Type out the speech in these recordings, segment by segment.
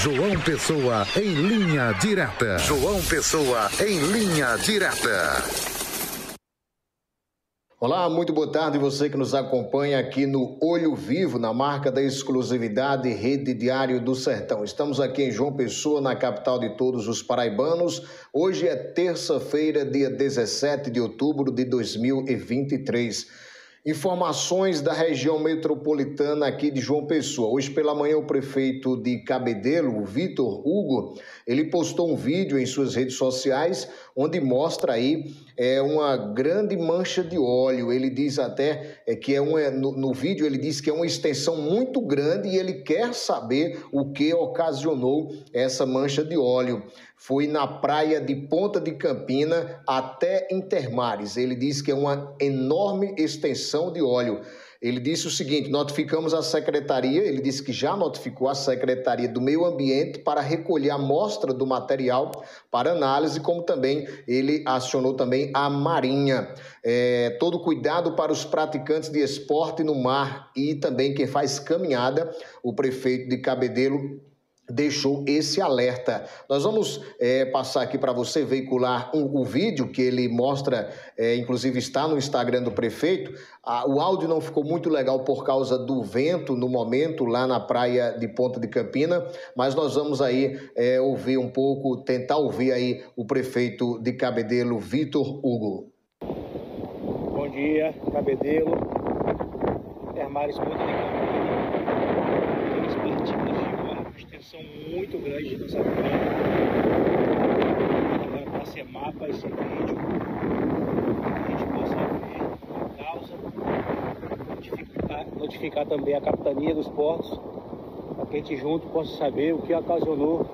João Pessoa em linha direta. João Pessoa em linha direta. Olá, muito boa tarde você que nos acompanha aqui no Olho Vivo, na marca da exclusividade Rede Diário do Sertão. Estamos aqui em João Pessoa, na capital de todos os paraibanos. Hoje é terça-feira, dia 17 de outubro de 2023. Informações da região metropolitana aqui de João Pessoa. Hoje pela manhã o prefeito de Cabedelo, Vitor Hugo, ele postou um vídeo em suas redes sociais onde mostra aí é, uma grande mancha de óleo. Ele diz até é, que é um, no, no vídeo ele diz que é uma extensão muito grande e ele quer saber o que ocasionou essa mancha de óleo. Foi na praia de Ponta de Campina até Intermares. Ele diz que é uma enorme extensão de óleo. Ele disse o seguinte: notificamos a secretaria, ele disse que já notificou a Secretaria do Meio Ambiente para recolher a amostra do material para análise, como também ele acionou também a Marinha. É, todo cuidado para os praticantes de esporte no mar e também quem faz caminhada, o prefeito de Cabedelo deixou esse alerta. Nós vamos é, passar aqui para você veicular um, o vídeo que ele mostra, é, inclusive está no Instagram do prefeito. O áudio não ficou muito legal por causa do vento no momento lá na praia de Ponta de Campina, mas nós vamos aí é, ouvir um pouco, tentar ouvir aí o prefeito de Cabedelo, Vitor Hugo. Bom dia, Cabedelo, Termares Ponta de Campina extensão muito grande nessa praia. Agora para ser mapa esse vídeo, a gente possa ver a causa, notificar, notificar também a capitania dos portos, para que a gente junto possa saber o que ocasionou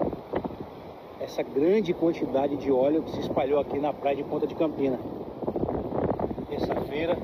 essa grande quantidade de óleo que se espalhou aqui na praia de Ponta de Campina. Terça-feira,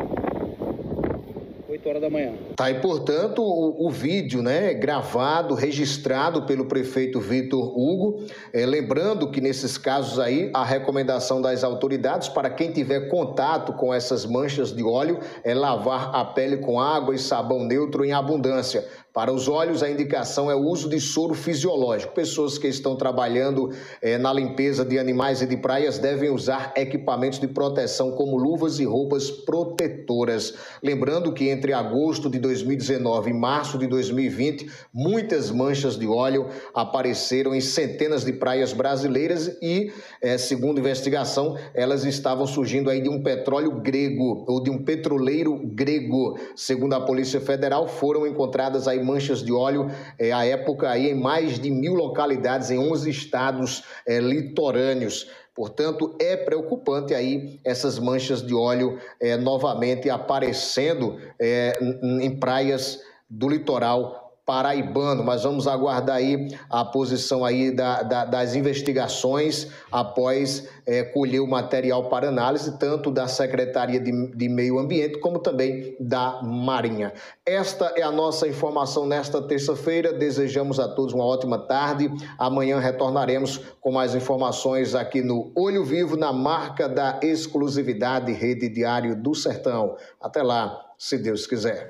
8 horas da manhã. Tá, e portanto, o, o vídeo, né, gravado, registrado pelo prefeito Vitor Hugo, é, lembrando que nesses casos aí, a recomendação das autoridades para quem tiver contato com essas manchas de óleo é lavar a pele com água e sabão neutro em abundância para os olhos, a indicação é o uso de soro fisiológico. Pessoas que estão trabalhando eh, na limpeza de animais e de praias devem usar equipamentos de proteção como luvas e roupas protetoras. Lembrando que entre agosto de 2019 e março de 2020, muitas manchas de óleo apareceram em centenas de praias brasileiras e, eh, segundo investigação, elas estavam surgindo aí de um petróleo grego ou de um petroleiro grego. Segundo a Polícia Federal, foram encontradas aí manchas de óleo é, à época aí em mais de mil localidades em 11 estados é, litorâneos. Portanto, é preocupante aí essas manchas de óleo é, novamente aparecendo é, em praias do litoral paraibano, mas vamos aguardar aí a posição aí da, da, das investigações após é, colher o material para análise, tanto da Secretaria de, de Meio Ambiente como também da Marinha. Esta é a nossa informação nesta terça-feira. Desejamos a todos uma ótima tarde. Amanhã retornaremos com mais informações aqui no Olho Vivo, na marca da exclusividade Rede Diário do Sertão. Até lá, se Deus quiser.